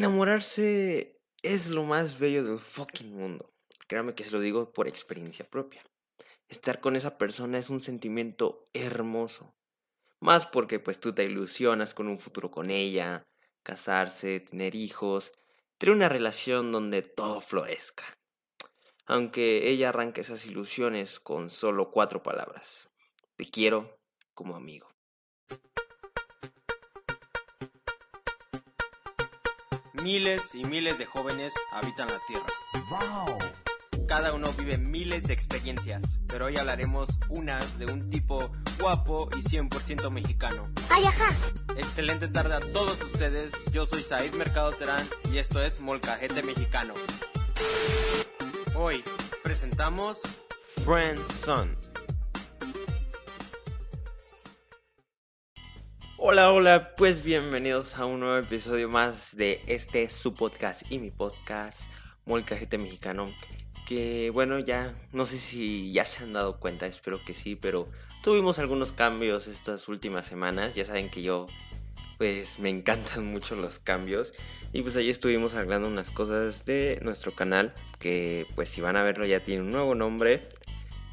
Enamorarse es lo más bello del fucking mundo. Créame que se lo digo por experiencia propia. Estar con esa persona es un sentimiento hermoso. Más porque pues tú te ilusionas con un futuro con ella, casarse, tener hijos, tener una relación donde todo florezca. Aunque ella arranca esas ilusiones con solo cuatro palabras. Te quiero como amigo. Miles y miles de jóvenes habitan la Tierra. Cada uno vive miles de experiencias, pero hoy hablaremos unas de un tipo guapo y 100% mexicano. ¡Ay, ajá! Excelente tarde a todos ustedes, yo soy Said Mercado Terán y esto es Molcajete Mexicano. Hoy presentamos Friend Son. Hola, hola, pues bienvenidos a un nuevo episodio más de este su podcast y mi podcast Molcajete Mexicano. Que bueno, ya no sé si ya se han dado cuenta, espero que sí, pero tuvimos algunos cambios estas últimas semanas. Ya saben que yo pues me encantan mucho los cambios y pues ahí estuvimos hablando unas cosas de nuestro canal que pues si van a verlo ya tiene un nuevo nombre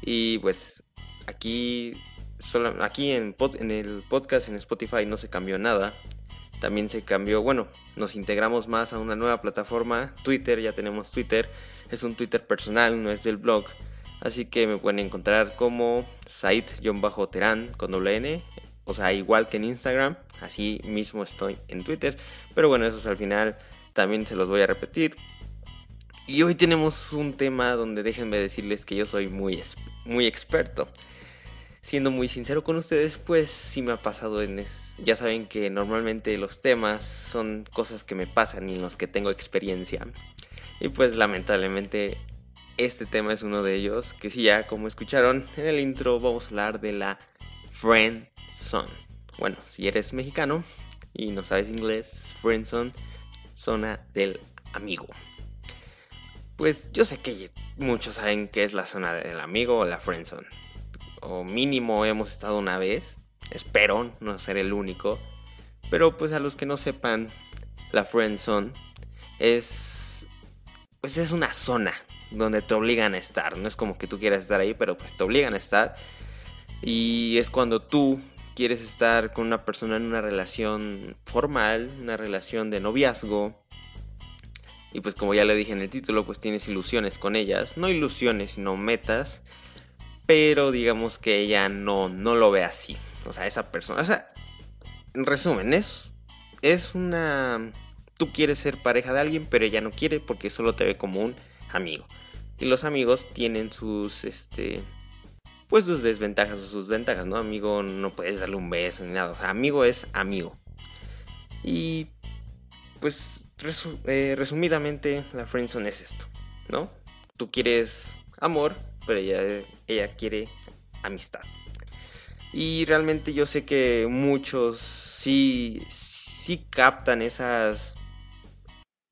y pues aquí solo, aquí en, el podcast en Spotify no se cambió nada. También se cambió, bueno, nos integramos más a una nueva plataforma, Twitter, ya tenemos Twitter. Es un Twitter personal, no es del blog. Así que me pueden encontrar como site-terán con doble N. O sea, igual que en Instagram, así mismo estoy en Twitter. Pero bueno, eso es al final, también se los voy a repetir. Y hoy tenemos un tema donde déjenme decirles que yo soy muy, muy experto siendo muy sincero con ustedes, pues sí me ha pasado en es... Ya saben que normalmente los temas son cosas que me pasan y en los que tengo experiencia. Y pues lamentablemente este tema es uno de ellos, que sí ya como escucharon en el intro vamos a hablar de la friend zone. Bueno, si eres mexicano y no sabes inglés, friend zone, zona del amigo. Pues yo sé que muchos saben qué es la zona del amigo o la friend zone o mínimo hemos estado una vez. Espero no ser el único. Pero pues a los que no sepan, la friend zone es pues es una zona donde te obligan a estar. No es como que tú quieras estar ahí, pero pues te obligan a estar. Y es cuando tú quieres estar con una persona en una relación formal, una relación de noviazgo. Y pues como ya le dije en el título, pues tienes ilusiones con ellas. No ilusiones, sino metas pero digamos que ella no, no lo ve así. O sea, esa persona, o sea, en resumen, es, es una... Tú quieres ser pareja de alguien, pero ella no quiere porque solo te ve como un amigo. Y los amigos tienen sus, este, pues sus desventajas o sus ventajas, ¿no? Amigo no puedes darle un beso ni nada. O sea, amigo es amigo. Y pues eh, resumidamente la friendzone es esto, ¿no? Tú quieres amor, pero ella, ella quiere amistad. Y realmente yo sé que muchos sí, sí captan esas,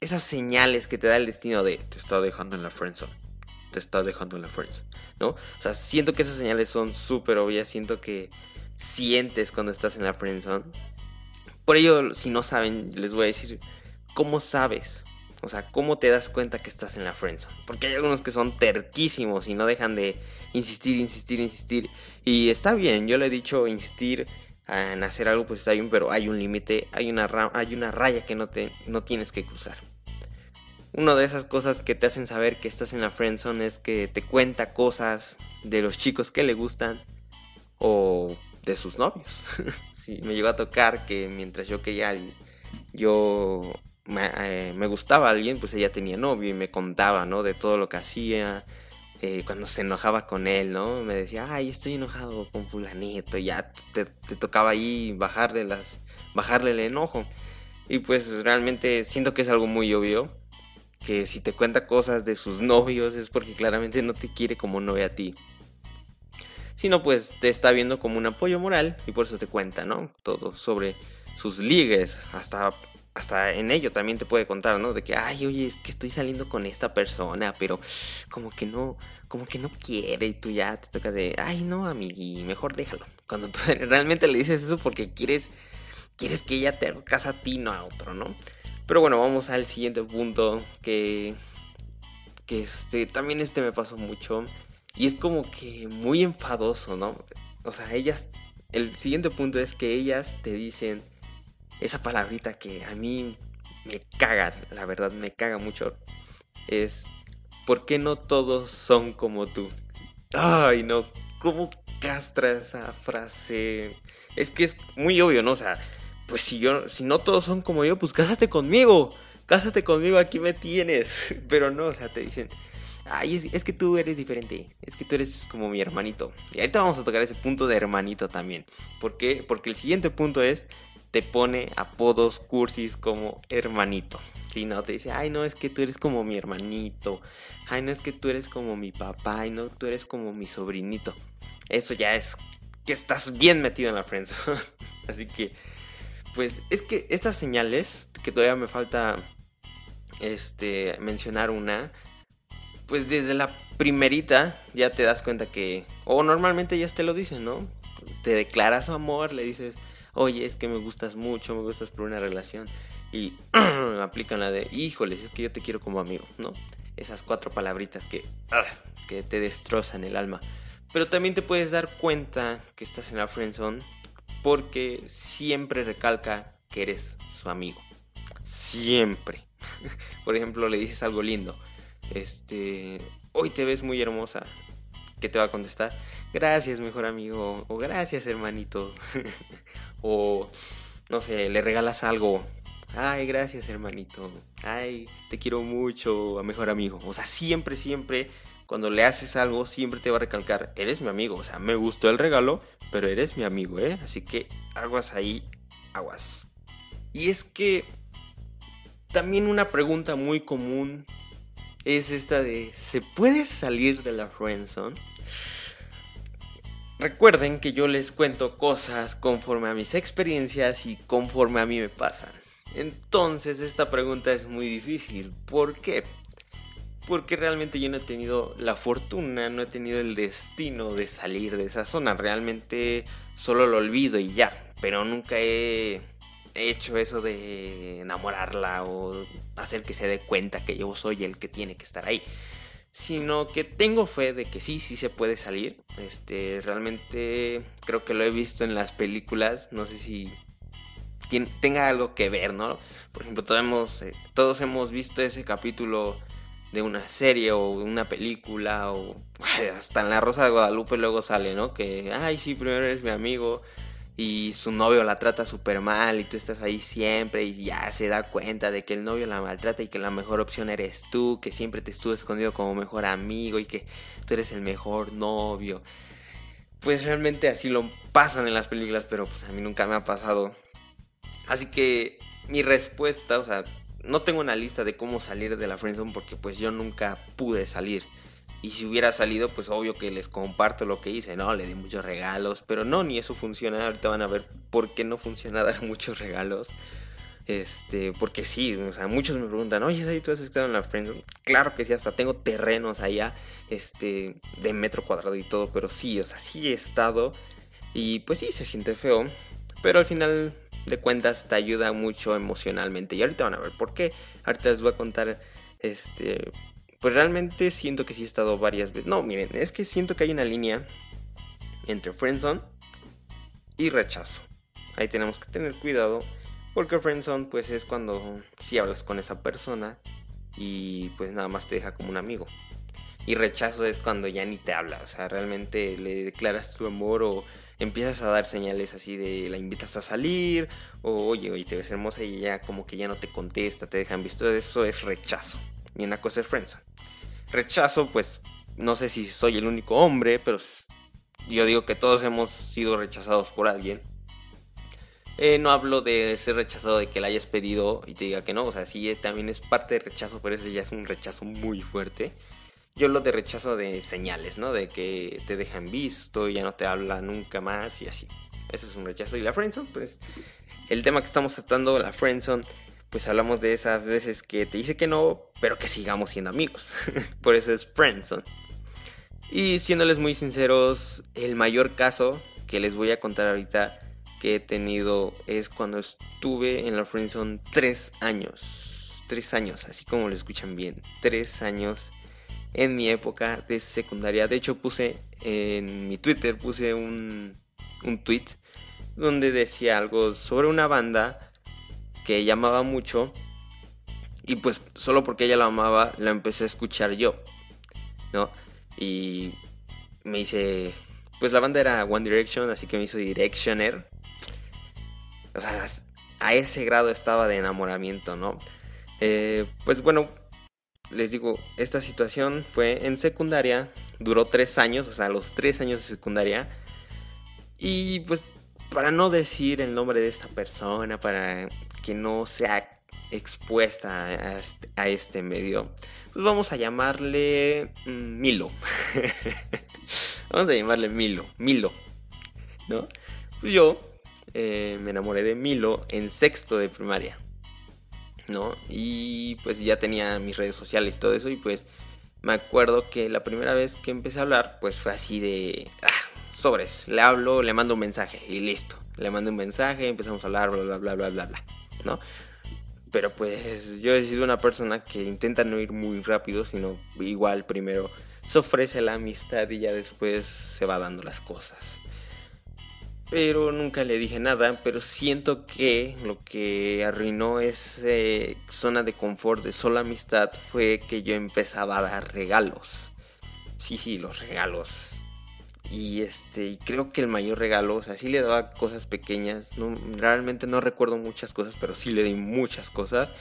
esas señales que te da el destino de te está dejando en la friendzone. Te está dejando en la friendzone. ¿No? O sea, siento que esas señales son súper obvias. Siento que sientes cuando estás en la friendzone. Por ello, si no saben, les voy a decir cómo sabes o sea, ¿cómo te das cuenta que estás en la friendzone? Porque hay algunos que son terquísimos y no dejan de insistir, insistir, insistir. Y está bien, yo le he dicho insistir en hacer algo, pues está bien, pero hay un límite, hay una, hay una raya que no, te, no tienes que cruzar. Una de esas cosas que te hacen saber que estás en la friendzone es que te cuenta cosas de los chicos que le gustan o de sus novios. sí, me llegó a tocar que mientras yo quería, yo eh, me, gustaba alguien, pues ella tenía novio y me contaba, ¿no? De todo lo que hacía, eh, cuando se enojaba con él, ¿no? Me decía, ay, estoy enojado con fulanito, ya te, tocaba ahí bajarle, las, bajarle el enojo. Y pues realmente siento que es algo muy obvio, que si te cuenta cosas de sus novios es porque claramente no te quiere como novia a ti. Sino pues te está viendo como un apoyo moral y por eso te cuenta, ¿no? Todo sobre sus ligues, hasta hasta en ello también te puede contar, ¿no? De que, ay, oye, es que estoy saliendo con esta persona, pero como que no, como que no quiere y tú ya te toca de, ay, no, amigui, mejor déjalo. Cuando tú realmente le dices eso porque quieres, quieres que ella te haga caso a ti, no a otro, ¿no? Pero bueno, vamos al siguiente punto que, que este, también este me pasó mucho. Y es como que muy enfadoso, ¿no? O sea, ellas, el siguiente punto es que ellas te dicen esa palabrita que a mí me caga, la verdad me caga mucho. Es, ¿por qué no todos son como tú? Ay, no, ¿cómo castra esa frase? Es que es muy obvio, ¿no? O sea, pues si yo, si no todos son como yo, pues cásate conmigo, cásate conmigo, aquí me tienes. Pero no, o sea, te dicen, ay, es, que tú eres diferente, es que tú eres como mi hermanito. Y ahorita vamos a tocar ese punto de hermanito también. ¿Por qué? Porque el siguiente punto es, te pone apodos cursis como hermanito. Si no, te dice, ay, no, es que tú eres como mi hermanito. Ay, no, es que tú eres como mi papá. Ay, no, tú eres como mi sobrinito. Eso ya es que estás bien metido en la friendzone. Así que pues es que estas señales, que todavía me falta este, mencionar una, pues desde la primerita ya te das cuenta que, o normalmente ya te lo dicen, ¿no? Te declaras amor, le dices, oye, es que me gustas mucho, me gustas por una relación. Y aplican la de, híjoles, es que yo te quiero como amigo, ¿no? Esas cuatro palabritas que, ah, que te destrozan el alma. Pero también te puedes dar cuenta que estás en la friendzone porque siempre recalca que eres su amigo. Siempre. Por ejemplo, le dices algo lindo. Este, hoy te ves muy hermosa. ¿Qué te va a contestar? Gracias, mejor amigo. O gracias, hermanito. o, no sé, le regalas algo. Ay, gracias, hermanito. Ay, te quiero mucho, a mejor amigo. O sea, siempre, siempre cuando le haces algo, siempre te va a recalcar, eres mi amigo. O sea, me gustó el regalo, pero eres mi amigo, ¿eh? Así que aguas ahí, aguas. Y es que también una pregunta muy común es esta de, ¿se puede salir de la friendzone? Recuerden que yo les cuento cosas conforme a mis experiencias y conforme a mí me pasan. Entonces esta pregunta es muy difícil. ¿Por qué? porque realmente yo no he tenido la fortuna, no he tenido el destino de salir de esa zona. Realmente solo lo olvido y ya, pero nunca he hecho eso de enamorarla o hacer que se dé cuenta que yo soy el que tiene que estar ahí. Sino que tengo fe de que sí, sí se puede salir. Este, realmente creo que lo he visto en las películas. No sé si tenga algo que ver, ¿no? Por ejemplo, todos hemos, eh, todos hemos visto ese capítulo de una serie o una película o hasta en La Rosa de Guadalupe luego sale, ¿no? Que, ay, sí, primero eres mi amigo y su novio la trata súper mal y tú estás ahí siempre y ya se da cuenta de que el novio la maltrata y que la mejor opción eres tú, que siempre te estuvo escondido como mejor amigo y que tú eres el mejor novio. Pues realmente así lo pasan en las películas, pero pues a mí nunca me ha pasado. Así que mi respuesta, o sea, no tengo una lista de cómo salir de la friendzone porque pues yo nunca pude salir. Y si hubiera salido, pues obvio que les comparto lo que hice, ¿no? Le di muchos regalos, pero no, ni eso funciona. Ahorita van a ver por qué no funciona dar muchos regalos. Este, porque sí, o sea, muchos me preguntan, oye, ¿tú has estado en la friendzone? Claro que sí, hasta tengo terrenos allá, este, de metro cuadrado y todo, pero sí, o sea, sí he estado. Y pues sí, se siente feo, pero al final de cuentas te ayuda mucho emocionalmente. Y ahorita van a ver por qué. Ahorita les voy a contar, este, pues realmente siento que sí he estado varias veces. No, miren, es que siento que hay una línea entre friendzone y rechazo. Ahí tenemos que tener cuidado porque friendzone pues es cuando si hablas con esa persona y pues nada más te deja como un amigo. Y rechazo es cuando ya ni te habla, o sea, realmente le declaras tu amor o empiezas a dar señales así de la invitas a salir, o oye, oye, te ves hermosa y ya como que ya no te contesta, te dejan visto, eso es rechazo. Y una cosa es friendzone. Rechazo, pues no sé si soy el único hombre, pero yo digo que todos hemos sido rechazados por alguien. Eh, no hablo de ser rechazado de que le hayas pedido y te diga que no, o sea, sí también es parte de rechazo, pero ese ya es un rechazo muy fuerte. Yo lo de rechazo de señales, ¿no? De que te dejan visto, ya no te habla nunca más y así. Eso es un rechazo. Y la friendzone, pues el tema que estamos tratando, la friendzone, pues hablamos de esas veces que te dice que no, pero que sigamos siendo amigos. Por eso es friendzone. Y siéndoles muy sinceros, el mayor caso que les voy a contar ahorita que he tenido es cuando estuve en la friendzone tres años. Tres años, así como lo escuchan bien. Tres años en mi época de secundaria. De hecho, puse en mi Twitter, puse un, un tweet donde decía algo sobre una banda que llamaba mucho. Y pues solo porque ella la amaba, la empecé a escuchar yo. ¿No? Y me hice. Pues la banda era One Direction, así que me hizo Directioner. O sea, a ese grado estaba de enamoramiento, ¿no? Eh, pues bueno, les digo, esta situación fue en secundaria, duró tres años, o sea, los tres años de secundaria. Y pues para no decir el nombre de esta persona, para que no sea expuesta a este, a este medio, pues vamos a llamarle mm, Milo. vamos a llamarle Milo, Milo, ¿no? Pues yo eh, me enamoré de Milo en sexto de primaria. ¿no? Y pues ya tenía mis redes sociales y todo eso y pues me acuerdo que la primera vez que empecé a hablar pues fue así de ah, sobres, le hablo, le mando un mensaje y listo. Le mando un mensaje, empezamos a hablar, bla bla bla bla bla bla, ¿no? Pero pues yo he sido una persona que intenta no ir muy rápido, sino igual primero se ofrece la amistad y ya después se va dando las cosas pero nunca le dije nada, pero siento que lo que arruinó esa zona de confort de sola amistad fue que yo empezaba a dar regalos. Sí, sí, los regalos. Y este, y creo que el mayor regalo, o sea, sí le daba cosas pequeñas, no, realmente no recuerdo muchas cosas, pero sí le di muchas cosas.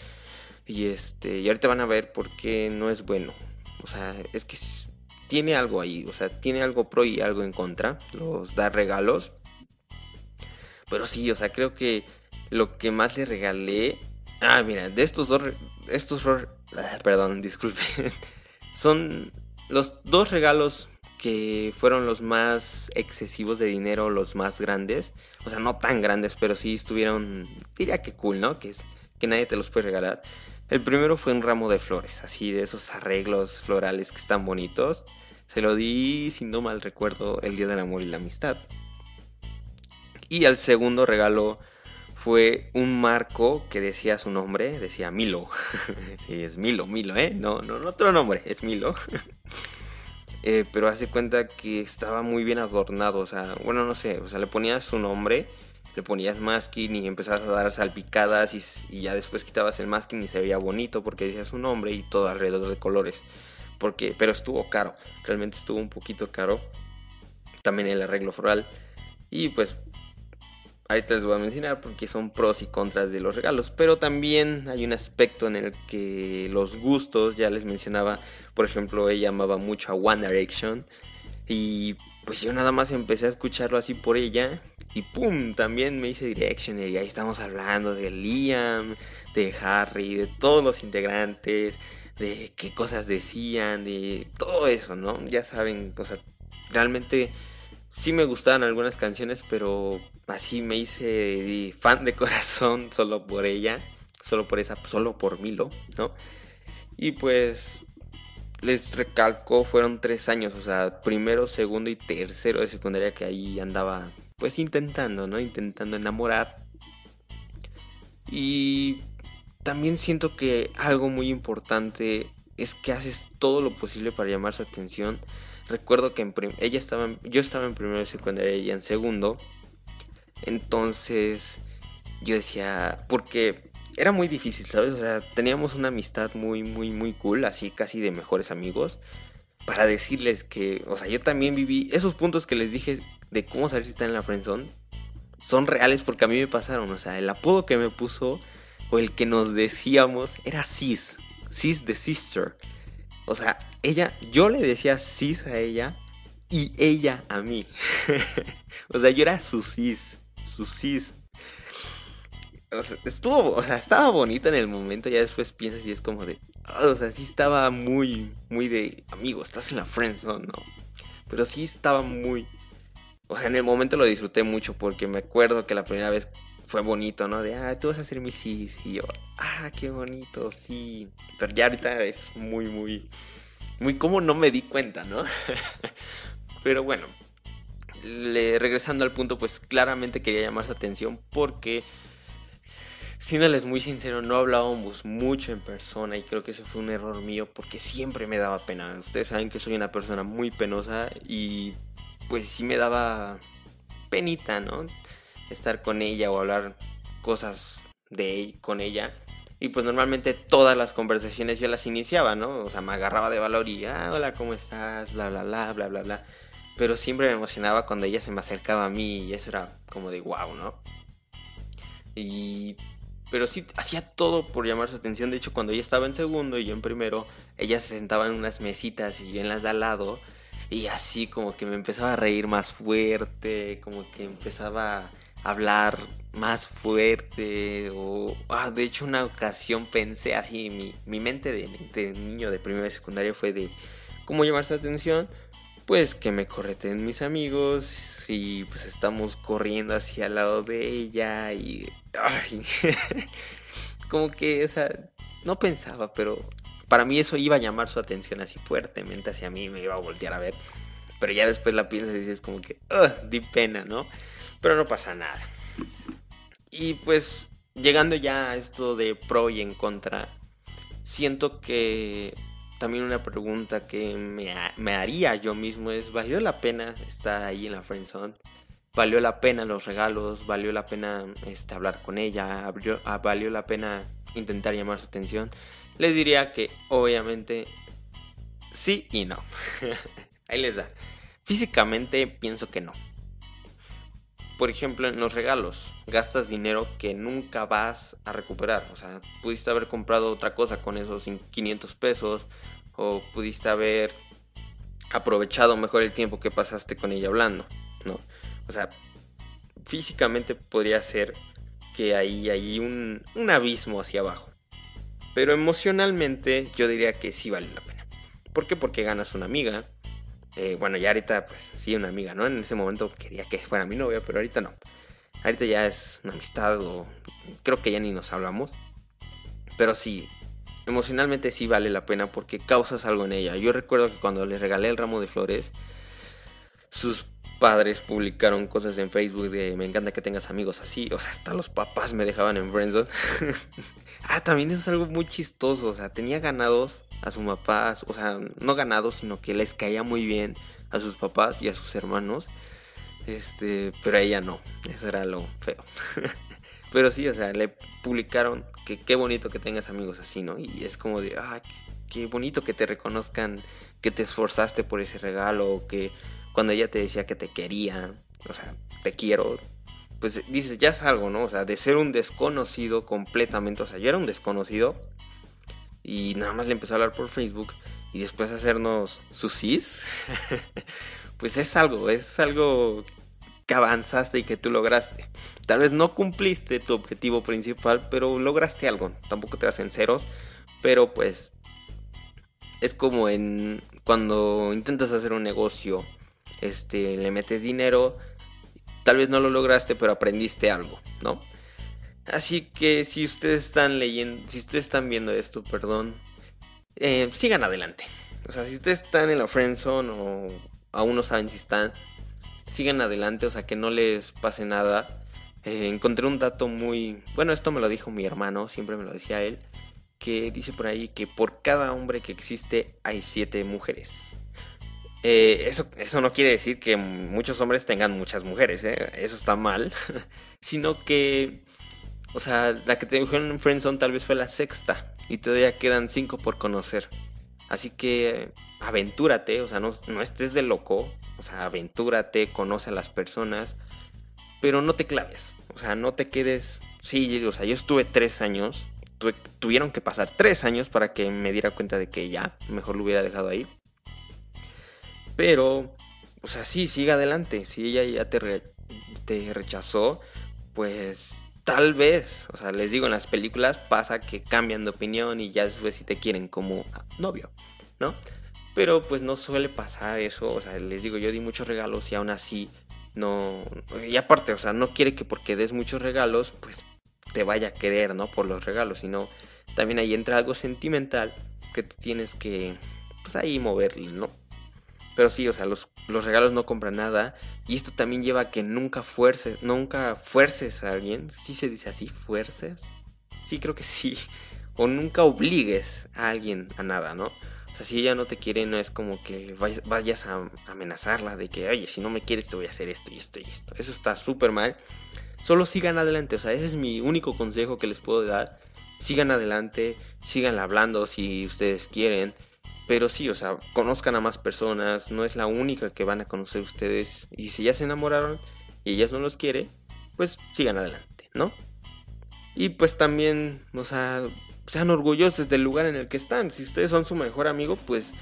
Y este, y ahorita van a ver por qué no es bueno. O sea, es que tiene algo ahí, o sea, tiene algo pro y algo en contra, los dar regalos pero sí, o sea, creo que lo que más le regalé. Ah, mira, de estos dos. Estos. Ah, perdón, disculpe. Son los dos regalos que fueron los más excesivos de dinero, los más grandes. O sea, no tan grandes, pero sí estuvieron. Diría que cool, ¿no? Que, que nadie te los puede regalar. El primero fue un ramo de flores, así de esos arreglos florales que están bonitos. Se lo di, si no mal recuerdo, el Día del Amor y la Amistad. Y el segundo regalo fue un marco que decía su nombre, decía Milo. sí, es Milo, Milo, ¿eh? No, no, no otro nombre, es Milo. eh, pero hace cuenta que estaba muy bien adornado, o sea, bueno, no sé, o sea, le ponías su nombre, le ponías masking y empezabas a dar salpicadas y, ya después quitabas el masking y se veía bonito porque decía su nombre y todo alrededor de colores. Porque, pero estuvo caro, realmente estuvo un poquito caro. También el arreglo floral. Y pues ahorita les voy a mencionar porque son pros y contras de los regalos, pero también hay un aspecto en el que los gustos, ya les mencionaba, por ejemplo, ella amaba mucho a One Direction y pues yo nada más empecé a escucharlo así por ella y pum, también me hice Direction y ahí estamos hablando de Liam, de Harry, de todos los integrantes, de qué cosas decían, de todo eso, ¿no? Ya saben, o sea, realmente sí me gustaban algunas canciones, pero así me hice fan de corazón solo por ella, solo por esa, solo por Milo, ¿no? Y pues les recalco, fueron tres años, o sea, primero, segundo y tercero de secundaria que ahí andaba, pues intentando, ¿no? Intentando enamorar. Y también siento que algo muy importante es que haces todo lo posible para llamar su atención Recuerdo que en ella estaba yo estaba en primero de secundaria y en segundo. Entonces yo decía, porque era muy difícil, ¿sabes? O sea, teníamos una amistad muy, muy, muy cool, así casi de mejores amigos. Para decirles que, o sea, yo también viví esos puntos que les dije de cómo saber si está en la friendzone. Son reales porque a mí me pasaron. O sea, el apodo que me puso o el que nos decíamos era Sis. Sis the Sister. O sea, ella, yo le decía cis a ella y ella a mí. o sea, yo era su cis, su cis. O sea, estuvo, o sea, estaba bonito en el momento, ya después piensas y es como de, o sea, sí estaba muy, muy de, amigo, estás en la friendzone, ¿no? Pero sí estaba muy, o sea, en el momento lo disfruté mucho porque me acuerdo que la primera vez fue bonito, ¿no? De, ah, tú vas a ser mi cis. Y yo, ah, qué bonito, sí. Pero ya ahorita es muy, muy, muy como no me di cuenta, ¿no? Pero bueno, regresando al punto, pues claramente quería llamar su atención porque, siéndoles muy sincero, no hablábamos mucho en persona y creo que eso fue un error mío porque siempre me daba pena. Ustedes saben que soy una persona muy penosa y pues sí me daba penita, ¿no? Estar con ella o hablar cosas de con ella. Y pues normalmente todas las conversaciones yo las iniciaba, ¿no? O sea, me agarraba de valor y, ah, hola, ¿cómo estás? Bla, bla, bla, bla, bla, bla. Pero siempre me emocionaba cuando ella se me acercaba a mí y eso era como de wow, ¿no? Y... Pero sí, hacía todo por llamar su atención. De hecho, cuando ella estaba en segundo y yo en primero, ella se sentaba en unas mesitas y yo en las de al lado. Y así como que me empezaba a reír más fuerte, como que empezaba a hablar más fuerte. O, ah, de hecho, una ocasión pensé así, mi, mi mente de, de niño de primera y secundaria fue de cómo llamar su atención pues que me correten mis amigos y pues estamos corriendo hacia el lado de ella y como que, o sea, no pensaba, pero para mí eso iba a llamar su atención así fuertemente hacia mí, me iba a voltear a ver, pero ya después la piensas y dices como que, uh, di pena, ¿no? Pero no pasa nada. Y pues llegando ya a esto de pro y en contra, siento que también una pregunta que me, haría yo mismo es, ¿valió la pena estar ahí en la friendzone? ¿Valió la pena los regalos? ¿Valió la pena este, hablar con ella? Ah, ¿Valió la pena intentar llamar su atención? Les diría que obviamente sí y no. ahí les da. Físicamente pienso que no. Por ejemplo, en los regalos, gastas dinero que nunca vas a recuperar. O sea, pudiste haber comprado otra cosa con esos 500 pesos o pudiste haber aprovechado mejor el tiempo que pasaste con ella hablando, ¿no? O sea, físicamente podría ser que ahí hay un, un abismo hacia abajo. Pero emocionalmente yo diría que sí vale la pena. ¿Por qué? Porque ganas una amiga. Eh, bueno, ya ahorita pues sí una amiga, ¿no? En ese momento quería que fuera mi novia, pero ahorita no. Ahorita ya es una amistad o creo que ya ni nos hablamos. Pero sí, emocionalmente sí vale la pena porque causas algo en ella. Yo recuerdo que cuando le regalé el ramo de flores, sus padres publicaron cosas en Facebook de me encanta que tengas amigos así. O sea, hasta los papás me dejaban en friendzone. ah, también eso es algo muy chistoso. O sea, tenía ganados a sus papás. O sea, no ganados, sino que les caía muy bien a sus papás y a sus hermanos. Este, pero a ella no. Eso era lo feo. pero sí, o sea, le publicaron que qué bonito que tengas amigos así, ¿no? Y es como de, ah, qué, bonito que te reconozcan que te esforzaste por ese regalo, que cuando ella te decía que te quería, o sea, te quiero, pues dices, ya es algo, ¿no? O sea, de ser un desconocido completamente, o sea, yo era un desconocido y nada más le empezó a hablar por Facebook y después hacernos sus pues es algo, es algo que avanzaste y que tú lograste. Tal vez no cumpliste tu objetivo principal, pero lograste algo. Tampoco te das en ceros, pero pues es como en cuando intentas hacer un negocio, este, le metes dinero, tal vez no lo lograste, pero aprendiste algo, ¿no? Así que si ustedes están leyendo, si ustedes están viendo esto, perdón, eh, sigan adelante. O sea, si ustedes están en la friendzone o aún no saben si están, sigan adelante, o sea, que no les pase nada. Eh, encontré un dato muy... Bueno, esto me lo dijo mi hermano, siempre me lo decía él, que dice por ahí que por cada hombre que existe hay siete mujeres. Eh, eso, eso no quiere decir que muchos hombres tengan muchas mujeres, ¿eh? eso está mal, sino que, o sea, la que te dijeron en Friendzone tal vez fue la sexta y todavía quedan cinco por conocer. Así que aventúrate, o sea, no, no estés de loco, o sea, aventúrate, conoce a las personas, pero no te claves. O sea, no te quedes. Sí, o sea, yo estuve tres años. tuvieron que pasar tres años para que me diera cuenta de que ya, mejor lo hubiera dejado ahí. Pero, o sea, sí, sigue adelante. Si ella ya te, te rechazó, pues tal vez, o sea, les digo, en las películas pasa que cambian de opinión y ya después si te quieren como novio, ¿no? Pero pues no suele pasar eso, o sea, les digo, yo di muchos regalos y aún así no... Y aparte, o sea, no quiere que porque des muchos regalos, pues te vaya a querer, ¿no? Por los regalos, sino también ahí entra algo sentimental que tú tienes que, pues ahí moverle, ¿no? Pero sí, o sea, los, los regalos no compran nada. Y esto también lleva a que nunca fuerces, nunca fuerces a alguien. ¿Sí se dice así? ¿Fuerces? Sí, creo que sí. O nunca obligues a alguien a nada, ¿no? O sea, si ella no te quiere, no es como que vayas a amenazarla de que, oye, si no me quieres te voy a hacer esto y esto y esto. Eso está súper mal. Solo sigan adelante, o sea, ese es mi único consejo que les puedo dar. Sigan adelante, sigan hablando si ustedes quieren. Pero sí, o sea, conozcan a más personas, no es la única que van a conocer ustedes. Y si ya se enamoraron y ellas no los quiere, pues sigan adelante, ¿no? Y pues también, o sea, sean orgullosos del lugar en el que están. Si ustedes son su mejor amigo, pues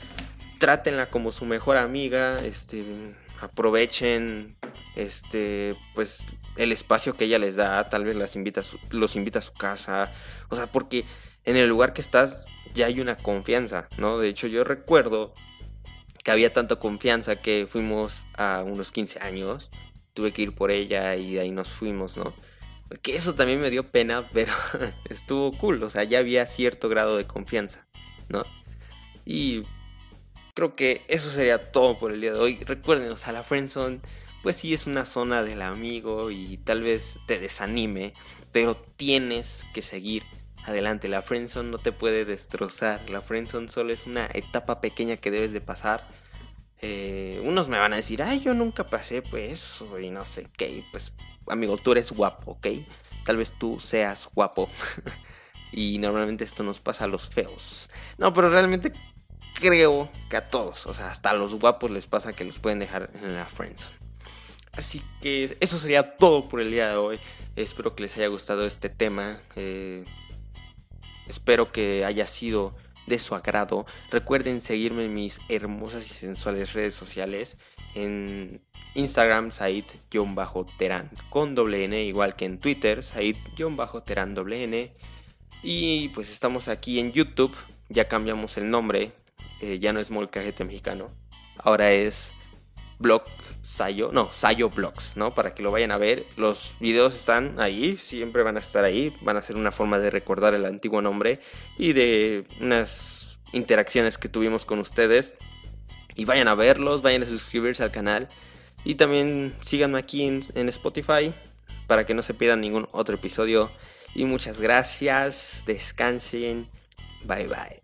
trátenla como su mejor amiga, este, aprovechen, este, pues el espacio que ella les da, tal vez las invita los invita a su casa, o sea, porque en el lugar que estás ya hay una confianza, ¿no? De hecho, yo recuerdo que había tanta confianza que fuimos a unos 15 años, tuve que ir por ella y de ahí nos fuimos, ¿no? Que eso también me dio pena, pero estuvo cool, o sea, ya había cierto grado de confianza, ¿no? Y creo que eso sería todo por el día de hoy. Recuerden, o sea, la friendzone, pues sí es una zona del amigo y tal vez te desanime, pero tienes que seguir adelante. La friendzone no te puede destrozar. La friendzone solo es una etapa pequeña que debes de pasar. Eh, unos me van a decir, ay, yo nunca pasé pues y no sé qué. Pues, amigo, tú eres guapo, ¿ok? Tal vez tú seas guapo. y normalmente esto nos pasa a los feos. No, pero realmente creo que a todos, o sea, hasta a los guapos les pasa que los pueden dejar en la friendzone. Así que eso sería todo por el día de hoy. Espero que les haya gustado este tema. Eh, Espero que haya sido de su agrado. Recuerden seguirme en mis hermosas y sensuales redes sociales. En Instagram, Said-Terán con doble N, igual que en Twitter, Said-Terán doble N. Y pues estamos aquí en YouTube. Ya cambiamos el nombre. Eh, ya no es Molcajete Mexicano. Ahora es Blog Sayo, no, Sayo Blogs, ¿no? Para que lo vayan a ver. Los videos están ahí, siempre van a estar ahí. Van a ser una forma de recordar el antiguo nombre y de unas interacciones que tuvimos con ustedes. Y vayan a verlos, vayan a suscribirse al canal. Y también síganme aquí en, en Spotify para que no se pierdan ningún otro episodio. Y muchas gracias, descansen, bye bye.